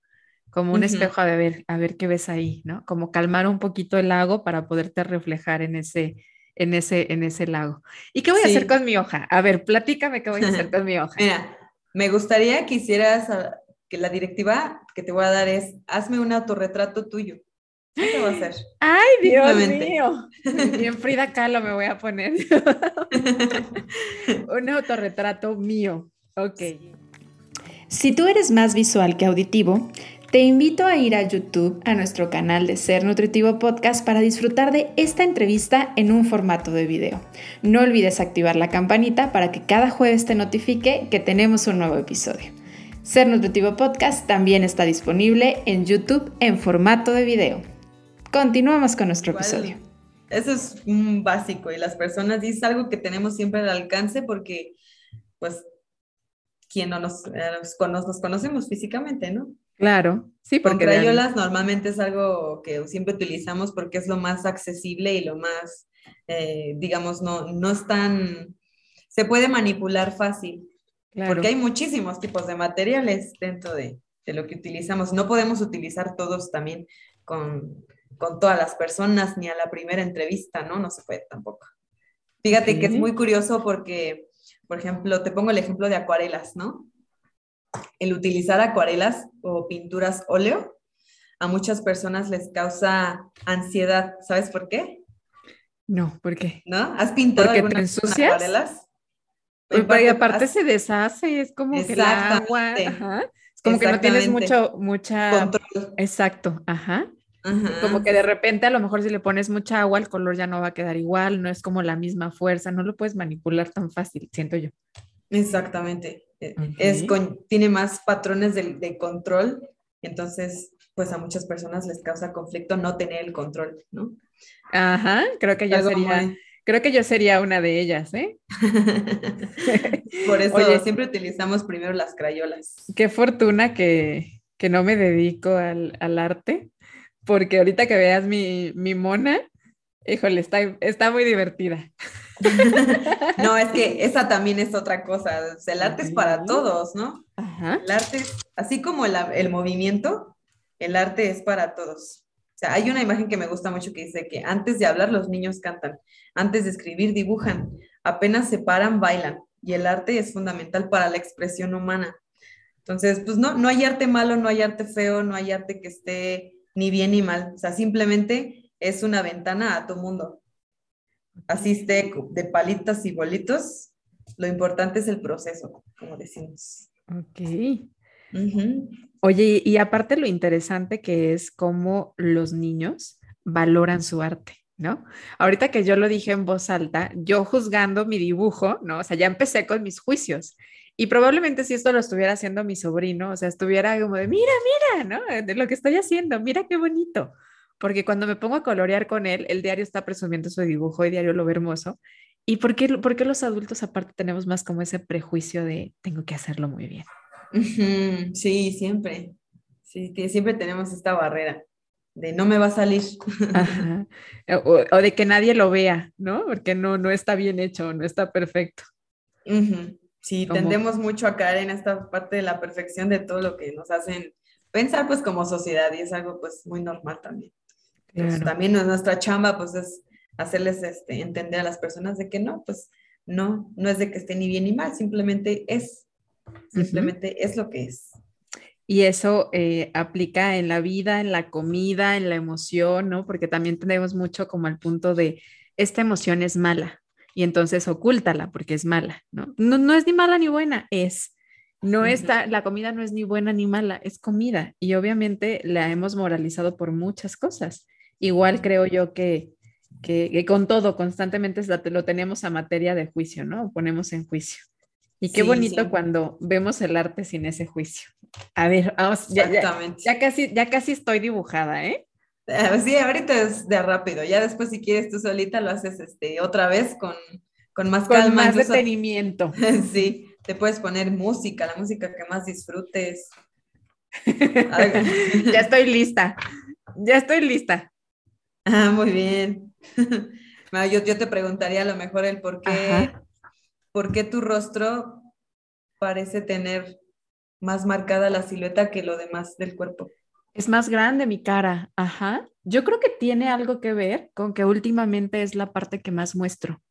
como un espejo a ver, a ver qué ves ahí, ¿no? Como calmar un poquito el lago para poderte reflejar en ese, en ese, en ese lago. ¿Y qué voy a hacer con mi hoja? A ver, platícame qué voy a hacer con mi hoja. Mira, me gustaría que hicieras, ah, que la directiva que te voy a dar es, hazme un autorretrato tuyo. ¿Qué va a hacer? ¡Ay, Dios mío! Bien Frida Kahlo me voy a poner. un autorretrato mío. Ok. Si tú eres más visual que auditivo, te invito a ir a YouTube, a nuestro canal de Ser Nutritivo Podcast, para disfrutar de esta entrevista en un formato de video. No olvides activar la campanita para que cada jueves te notifique que tenemos un nuevo episodio. Ser Nutritivo Podcast también está disponible en YouTube en formato de video. Continuamos con nuestro episodio. Eso es un básico y las personas dicen algo que tenemos siempre al alcance porque pues quien no nos, eh, nos, conocemos físicamente, ¿no? Claro, sí, porque... Con crayolas normalmente es algo que siempre utilizamos porque es lo más accesible y lo más, eh, digamos, no, no es tan... Se puede manipular fácil, porque hay muchísimos tipos de materiales dentro de, de, lo que utilizamos. No podemos utilizar todos también con, con todas las personas ni a la primera entrevista, ¿no? No se puede tampoco. Fíjate que es muy curioso porque por ejemplo, te pongo el ejemplo de acuarelas, ¿no? El utilizar acuarelas o pinturas óleo a muchas personas les causa ansiedad. ¿Sabes por qué? No, ¿por qué? ¿No? ¿Has pintado algunas acuarelas? Y aparte se deshace, es como que el agua, es como que no tienes mucho, mucha control. Exacto, ajá. Como que de repente a lo mejor si le pones mucha agua el color ya no va a quedar igual, no es como la misma fuerza, no lo puedes manipular tan fácil, siento yo. Exactamente. E, es tiene más patrones de, control, entonces pues a muchas personas les causa conflicto no tener el control, ¿no? Ajá, creo que yo sería, creo que yo sería una de ellas, ¿eh? Por eso siempre utilizamos primero las crayolas. Qué fortuna que, que no me dedico al, al arte porque ahorita que veas mi, mi mona, híjole, está, está muy divertida. no, es que esa también es otra cosa. el arte es para todos, ¿no? Ajá. El arte, así como el, el movimiento, el arte es para todos. Sea, hay una imagen que me gusta mucho que dice que antes de hablar los niños cantan, antes de escribir dibujan, apenas se paran bailan y el arte es fundamental para la expresión humana. Entonces, pues no, no hay arte malo, no hay arte feo, no hay arte que esté ni bien ni mal. O sea, simplemente es una ventana a tu mundo. Así esté de palitas y bolitos, lo importante es el proceso, como decimos. Ok. Oye, y aparte lo interesante que es cómo los niños valoran su arte. ¿no? Ahorita que yo lo dije en voz alta, yo juzgando mi dibujo, ¿no? O sea, ya empecé con mis juicios y probablemente si esto lo estuviera haciendo mi sobrino, o sea, estuviera como de, mira, mira, ¿no? De lo que estoy haciendo, mira qué bonito. Porque cuando me pongo a colorear con él, el diario está presumiendo su dibujo y diario lo ve hermoso. ¿Y por qué, por qué los adultos aparte tenemos más como ese prejuicio de tengo que hacerlo muy bien? Sí, siempre. Sí, siempre tenemos esta barrera de no me va a salir. O, de que nadie lo vea, ¿no? Porque no, no está bien hecho, no está perfecto. Sí, tendemos mucho a caer en esta parte de la perfección de todo lo que nos hacen pensar pues como sociedad y es algo pues muy normal también. también nuestra chamba pues es hacerles este, entender a las personas de que no, pues no, no es de que esté ni bien ni mal, simplemente es, simplemente es lo que es. Y eso eh, aplica en la vida, en la comida, en la emoción, ¿no? Porque también tenemos mucho como el punto de, esta emoción es mala, y entonces ocúltala porque es mala, ¿no? No, es ni mala ni buena, es. No está, la comida no es ni buena ni mala, es comida y obviamente la hemos moralizado por muchas cosas. Igual creo yo que, que, con todo constantemente lo tenemos a materia de juicio, ¿no? Ponemos en juicio. Y qué bonito cuando vemos el arte sin ese juicio. A ver, vamos, ya, ya, casi, ya casi estoy dibujada, ¿eh? Ah, sí, ahorita es de rápido. Ya después, si quieres tú solita, lo haces este, otra vez con, con más calma. Con más detenimiento. sí, te puedes poner música, la música que más disfrutes. ya estoy lista. Ya estoy lista. Ah, muy bien. yo, yo te preguntaría a lo mejor el por qué, por qué tu rostro parece tener más marcada la silueta que lo demás del cuerpo. Es más grande mi cara, ajá. Yo creo que tiene algo que ver con que últimamente es la parte que más muestro.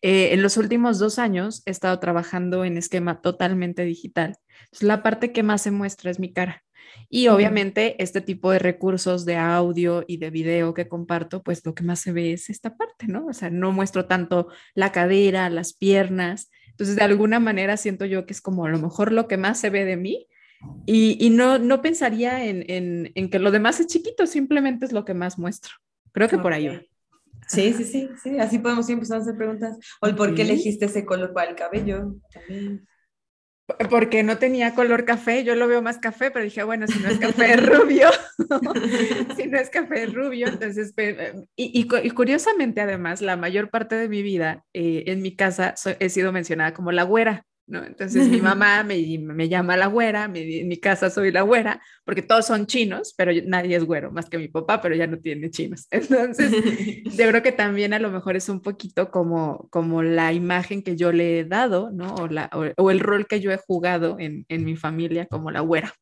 Eh, en los últimos dos años he estado trabajando en esquema totalmente digital. la parte que más se muestra es mi cara. Y obviamente este tipo de recursos de audio y de video que comparto, pues lo que más se ve es esta parte, ¿no? O sea, no muestro tanto la cadera, las piernas. Entonces, de alguna manera siento yo que es como a lo mejor lo que más se ve de mí. Y, no, no pensaría en, en, que lo demás es chiquito, simplemente es lo que más muestro. Creo que por ahí va. Sí, sí, sí, sí, así podemos empezar a hacer preguntas. O el por qué elegiste ese color para el cabello también porque no tenía color café, yo lo veo más café, pero dije, bueno, si no es café rubio, si no es café rubio, entonces, y, curiosamente además, la mayor parte de mi vida eh, en mi casa he sido mencionada como la güera, ¿no? Entonces mi mamá me, me llama la güera, en mi casa soy la güera, porque todos son chinos, pero nadie es güero, más que mi papá, pero ya no tiene chinos. Entonces, yo creo que también a lo mejor es un poquito como, como la imagen que yo le he dado, ¿no? O, la, o, el rol que yo he jugado en, en mi familia como la güera.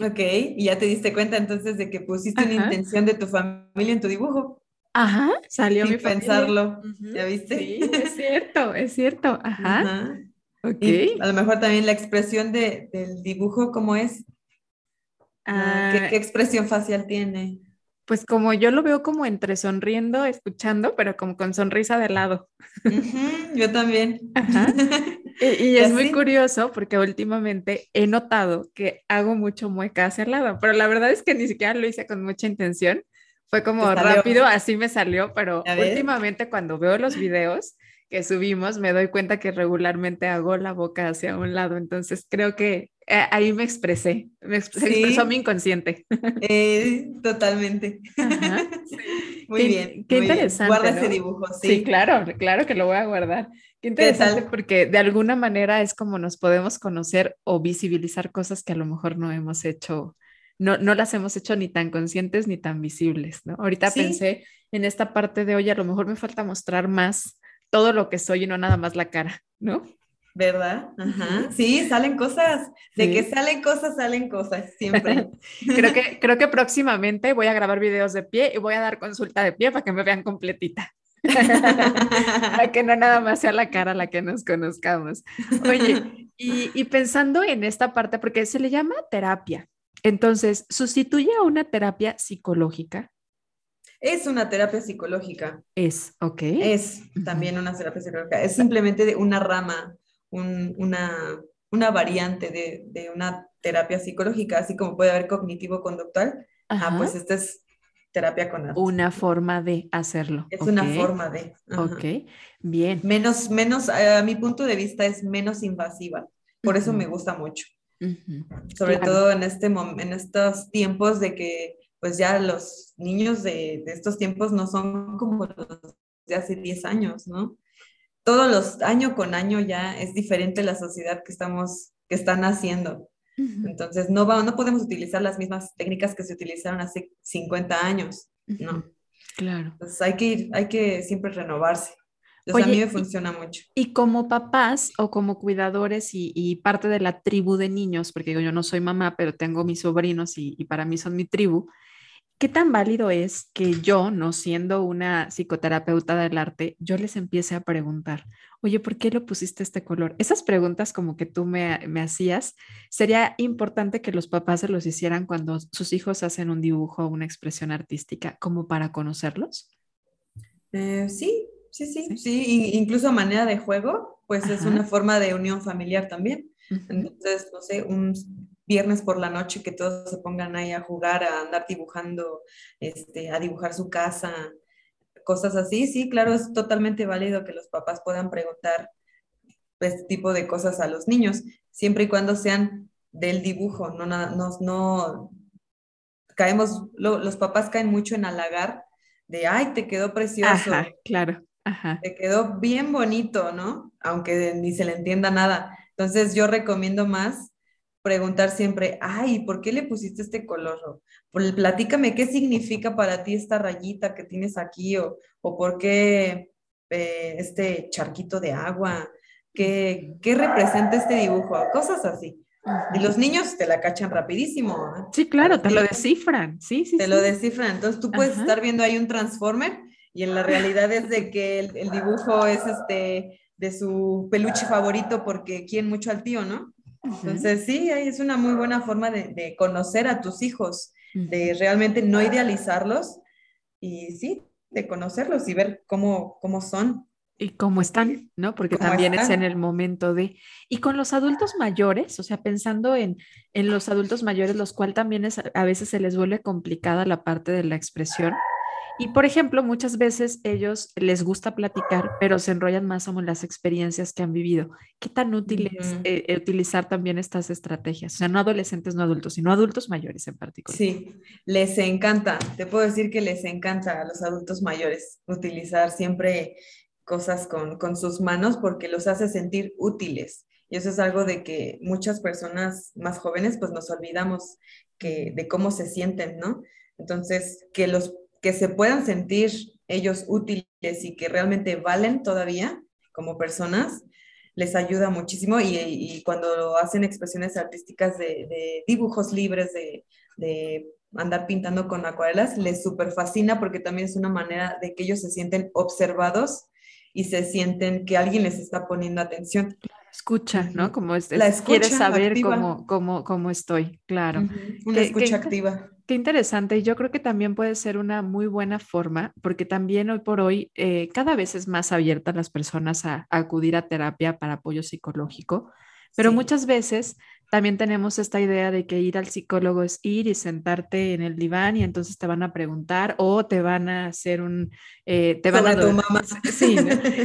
Ok, y ya te diste cuenta entonces de que pusiste una intención de tu familia en tu dibujo. Ajá, salió Sin pensarlo, ¿ya viste? Sí, es cierto, es cierto, ajá. Okay. a lo mejor también la expresión de, del dibujo, ¿cómo es? Ah, ¿Qué, ¿Qué, expresión facial tiene? Pues como yo lo veo como entre sonriendo, escuchando, pero como con sonrisa de lado. yo también. Y, es muy curioso porque últimamente he notado que hago mucho mueca hacia el lado, pero la verdad es que ni siquiera lo hice con mucha intención. Fue como rápido, así me salió, pero últimamente cuando veo los videos, que subimos, me doy cuenta que regularmente hago la boca hacia un lado, entonces creo que eh, ahí me expresé, me expresó mi inconsciente. Eh, totalmente. Muy bien. Qué interesante. Guarda ese dibujo, sí. Sí, claro, claro que lo voy a guardar. Qué interesante porque de alguna manera es como nos podemos conocer o visibilizar cosas que a lo mejor no hemos hecho, no, no las hemos hecho ni tan conscientes ni tan visibles, ¿no? Ahorita pensé en esta parte de, hoy a lo mejor me falta mostrar más todo lo que soy y no nada más la cara, ¿no? ¿Verdad? Ajá. Sí, salen cosas. De que salen cosas, salen cosas, siempre. creo, que, creo que próximamente voy a grabar videos de pie y voy a dar consulta de pie para que me vean completita. para que no nada más sea la cara la que nos conozcamos. Oye, y, y pensando en esta parte, porque se le llama terapia, entonces, ¿sustituye a una terapia psicológica? Es una terapia psicológica. Es, ok. Es también una terapia psicológica. Es simplemente una rama, una, una variante de, una terapia psicológica, así como puede haber cognitivo-conductual. Ah, pues esta es terapia con arte. Una forma de hacerlo. Es una forma de. Ok, bien. Menos, menos, a mi punto de vista es menos invasiva. Por eso me gusta mucho. Sobre todo en, este en estos tiempos de que pues ya los niños de, estos tiempos no son como los de hace 10 años, ¿no? Todos los, año con año ya es diferente la sociedad que estamos, que están haciendo. Entonces, no, va, no podemos utilizar las mismas técnicas que se utilizaron hace 50 años, ¿no? Claro. Entonces, hay que ir, hay que siempre renovarse. Entonces, a mí me funciona mucho. Y como papás o como cuidadores y, parte de la tribu de niños, porque yo no soy mamá, pero tengo mis sobrinos y, y para mí son mi tribu, ¿Qué tan válido es que yo, no siendo una psicoterapeuta del arte, yo les empiece a preguntar, oye, ¿por qué lo pusiste este color? Esas preguntas como que tú me, hacías, sería importante que los papás se los hicieran cuando sus hijos hacen un dibujo o una expresión artística, como para conocerlos. Eh, sí, sí, sí, sí, incluso a manera de juego, pues es una forma de unión familiar también. Entonces, no sé, un viernes por la noche que todos se pongan ahí a jugar, a andar dibujando, este, a dibujar su casa. cosas así, sí, claro, es totalmente válido que los papás puedan preguntar este tipo de cosas a los niños, siempre y cuando sean del dibujo, no, no, no caemos, los papás caen mucho en halagar de, ay, te quedó precioso. Ajá, claro. Ajá. Te quedó bien bonito, ¿no? Aunque ni se le entienda nada. Entonces yo recomiendo más preguntar siempre, ay, ¿por qué le pusiste este color? platícame qué significa para ti esta rayita que tienes aquí o, o por qué eh, este charquito de agua, ¿Qué, qué representa este dibujo, cosas así. Y los niños te la cachan rapidísimo. Sí, claro, te lo descifran. Sí, sí. Te lo descifran. Entonces tú puedes estar viendo ahí un transformer y en la realidad es de que el, el, dibujo es este de su peluche favorito porque quieren mucho al tío, ¿no? Entonces sí, es una muy buena forma de, de conocer a tus hijos, de realmente no idealizarlos y sí, de conocerlos y ver cómo, cómo son. Y cómo están, ¿no? Porque también es en el momento de... Y con los adultos mayores, o sea, pensando en, en los adultos mayores, los cuales también es, a veces se les vuelve complicada la parte de la expresión. Y por ejemplo, muchas veces ellos les gusta platicar, pero se enrollan más en las experiencias que han vivido. ¿Qué tan útil es eh, utilizar también estas estrategias? O sea, no adolescentes, no adultos, sino adultos mayores en particular. Sí, les encanta. Te puedo decir que les encanta a los adultos mayores utilizar siempre cosas con, con sus manos porque los hace sentir útiles. Y eso es algo de que muchas personas más jóvenes pues nos olvidamos que, de cómo se sienten, ¿no? Entonces, que los que se puedan sentir ellos útiles y que realmente valen todavía como personas, les ayuda muchísimo y, cuando hacen expresiones artísticas de, dibujos libres, de, andar pintando con acuarelas, les súper fascina porque también es una manera de que ellos se sienten observados y se sienten que alguien les está poniendo atención. Escucha, ¿no? Como es, la quieres saber cómo, cómo, cómo, estoy, claro. Una escucha activa. Qué interesante. Y yo creo que también puede ser una muy buena forma, porque también hoy por hoy eh, cada vez es más abierta las personas a, acudir a terapia para apoyo psicológico, pero muchas veces también tenemos esta idea de que ir al psicólogo es ir y sentarte en el diván y entonces te van a preguntar o te van a hacer un... Eh, te van a... tu mamá. Sí,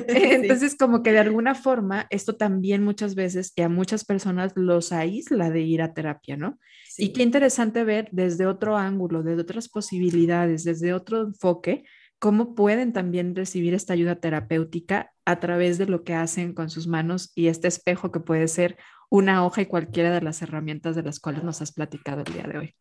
entonces como que de alguna forma esto también muchas veces y a muchas personas los aísla de ir a terapia, ¿no? Y qué interesante ver desde otro ángulo, desde otras posibilidades, desde otro enfoque, cómo pueden también recibir esta ayuda terapéutica a través de lo que hacen con sus manos y este espejo que puede ser una hoja y cualquiera de las herramientas de las cuales nos has platicado el día de hoy.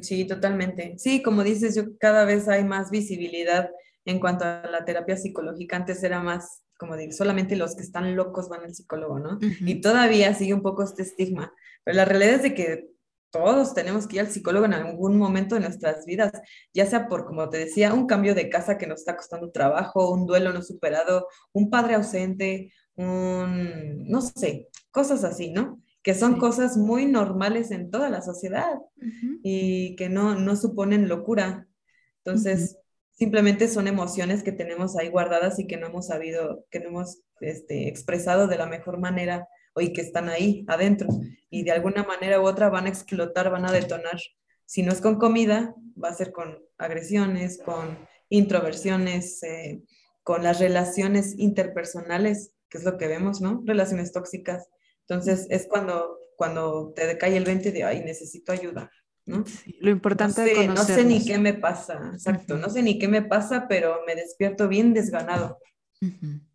sí, totalmente. Sí, como dices, yo cada vez hay más visibilidad en cuanto a la terapia psicológica. Antes era más, como digo, solamente los que están locos van al psicólogo, ¿no? Y todavía sigue un poco este estigma. Pero la realidad es de que todos tenemos que ir al psicólogo en algún momento de nuestras vidas, ya sea por, como te decía, un cambio de casa que nos está costando trabajo, un duelo no superado, un padre ausente, un, no sé, cosas así, ¿no? Que son cosas muy normales en toda la sociedad y que no, no suponen locura. Entonces, simplemente son emociones que tenemos ahí guardadas y que no hemos sabido, que no hemos este, expresado de la mejor manera y que están ahí adentro y de alguna manera u otra van a explotar, van a detonar. Si no es con comida, va a ser con agresiones, con introversiones, eh, con las relaciones interpersonales, que es lo que vemos, ¿no? Relaciones tóxicas. Entonces es cuando, cuando te decae el 20 de, ay, necesito ayuda, ¿no? lo importante no sé, No sé ni qué me pasa, exacto, no sé ni qué me pasa, pero me despierto bien desganado,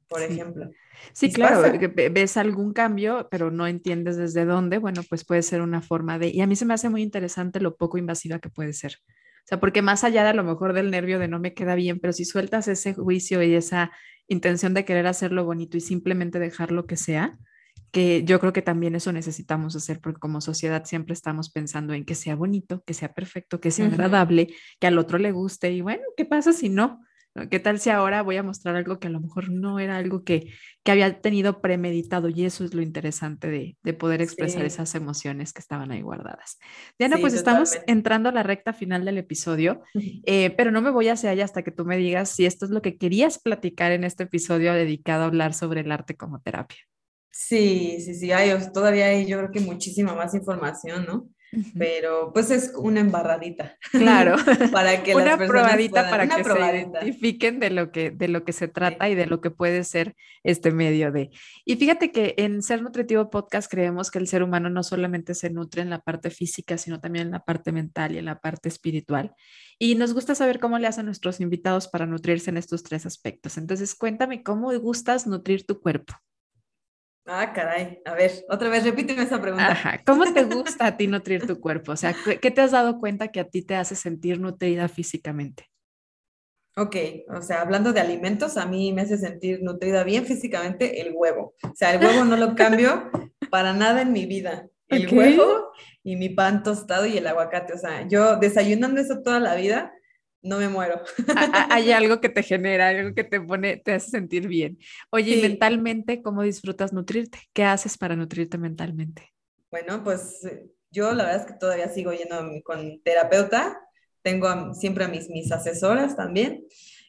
por ejemplo. Sí, claro, ves algún cambio, pero no entiendes desde dónde, bueno, pues puede ser una forma de, y a mí se me hace muy interesante lo poco invasiva que puede ser. O sea, porque más allá de a lo mejor del nervio de no me queda bien, pero si sueltas ese juicio y esa intención de querer hacerlo bonito y simplemente dejar lo que sea, que yo creo que también eso necesitamos hacer, porque como sociedad siempre estamos pensando en que sea bonito, que sea perfecto, que sea agradable, que al otro le guste y bueno, ¿qué pasa si no? ¿Qué tal si ahora voy a mostrar algo que a lo mejor no era algo que, que había tenido premeditado? Y eso es lo interesante de, de poder expresar esas emociones que estaban ahí guardadas. Diana, pues estamos entrando a la recta final del episodio, eh, pero no me voy hacia allá hasta que tú me digas si esto es lo que querías platicar en este episodio dedicado a hablar sobre el arte como terapia. Sí, sí, sí, hay, todavía hay yo creo que muchísima más información, ¿no? Pero pues es una embarradita. Claro, para que una probadita para que se identifiquen de lo que, de lo que se trata y de lo que puede ser este medio de. Y fíjate que en Ser Nutritivo Podcast creemos que el ser humano no solamente se nutre en la parte física, sino también en la parte mental y en la parte espiritual. Y nos gusta saber cómo le hacen nuestros invitados para nutrirse en estos tres aspectos. Entonces, cuéntame cómo gustas nutrir tu cuerpo. Ah, caray. A ver, otra vez repíteme esa pregunta. Ajá. ¿Cómo te gusta a ti nutrir tu cuerpo? O sea, ¿qué te has dado cuenta que a ti te hace sentir nutrida físicamente? Ok, o sea, hablando de alimentos, a mí me hace sentir nutrida bien físicamente el huevo. O sea, el huevo no lo cambio para nada en mi vida. El huevo y mi pan tostado y el aguacate. O sea, yo desayunando eso toda la vida, no me muero. Hay algo que te genera, algo que te pone, te hace sentir bien. Oye, ¿y mentalmente cómo disfrutas nutrirte? ¿Qué haces para nutrirte mentalmente? Bueno, pues eh, yo la verdad es que todavía sigo yendo con terapeuta, tengo siempre a mis, mis asesoras también,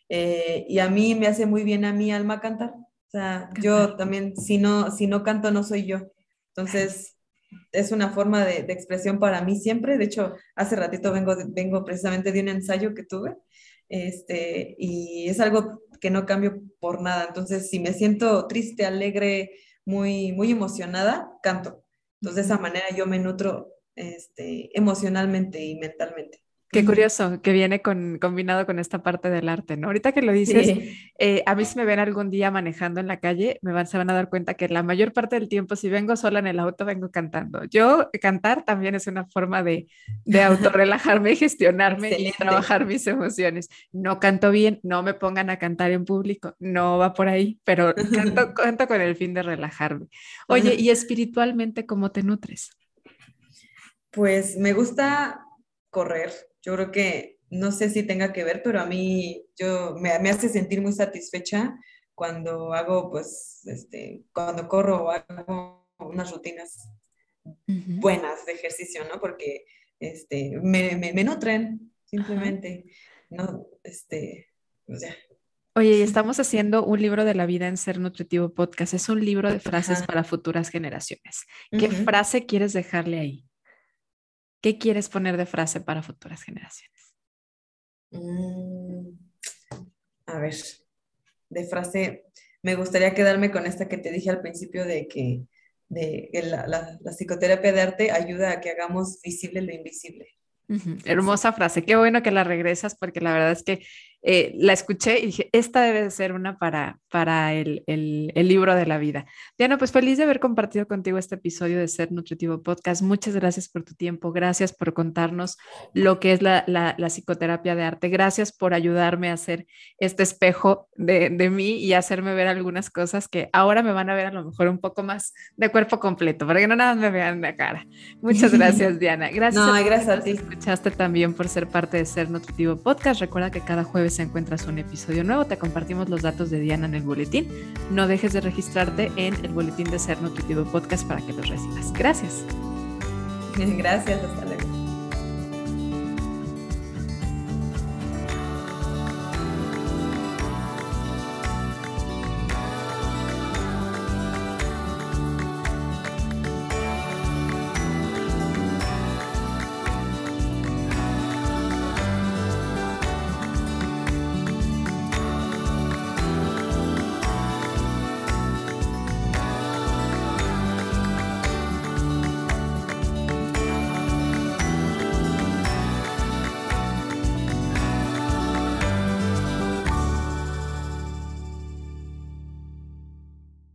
eh, y a mí me hace muy bien a mi alma cantar. O sea, yo también, si no, si no canto, no soy yo. Entonces, es una forma de, expresión para mí siempre. De hecho, hace ratito vengo, vengo precisamente de un ensayo que tuve este, y es algo que no cambio por nada. Entonces, si me siento triste, alegre, muy, muy emocionada, canto. Entonces, de esa manera yo me nutro este, emocionalmente y mentalmente. Qué curioso que viene con, combinado con esta parte del arte, ¿no? Ahorita que lo dices, eh, a mí si me ven algún día manejando en la calle, me van, se van a dar cuenta que la mayor parte del tiempo, si vengo sola en el auto, vengo cantando. Yo, cantar también es una forma de, de autorrelajarme y gestionarme y trabajar mis emociones. No canto bien, no me pongan a cantar en público, no va por ahí, pero canto, canto con el fin de relajarme. Oye, ¿y espiritualmente cómo te nutres? Pues me gusta correr yo creo que no sé si tenga que ver, pero a mí yo, me, hace sentir muy satisfecha cuando hago, pues, este, cuando corro o hago unas rutinas buenas de ejercicio, ¿no? Porque este, me, me, nutren, simplemente, ¿no? Este, o sea, Oye, estamos haciendo un libro de la vida en Ser Nutritivo Podcast. Es un libro de frases para futuras generaciones. ¿Qué frase quieres dejarle ahí? ¿Qué quieres poner de frase para futuras generaciones? Mm, a ver, de frase, me gustaría quedarme con esta que te dije al principio de que de, la, la, psicoterapia de arte ayuda a que hagamos visible lo invisible. Hermosa frase, qué bueno que la regresas porque la verdad es que eh, la escuché y dije, esta debe de ser una para, para el, libro de la vida. Diana, pues feliz de haber compartido contigo este episodio de Ser Nutritivo Podcast. Muchas gracias por tu tiempo, gracias por contarnos lo que es la, psicoterapia de arte, gracias por ayudarme a hacer este espejo de, mí y hacerme ver algunas cosas que ahora me van a ver a lo mejor un poco más de cuerpo completo, para que no nada me vean la cara. Muchas gracias, Diana. Gracias. No, gracias a ti. Escuchaste también por ser parte de Ser Nutritivo Podcast. Recuerda que cada jueves se encuentras un episodio nuevo. Te compartimos los datos de Diana en el boletín. No dejes de registrarte en el boletín de Ser Nutritivo Podcast para que los recibas. Gracias. Gracias, hasta luego.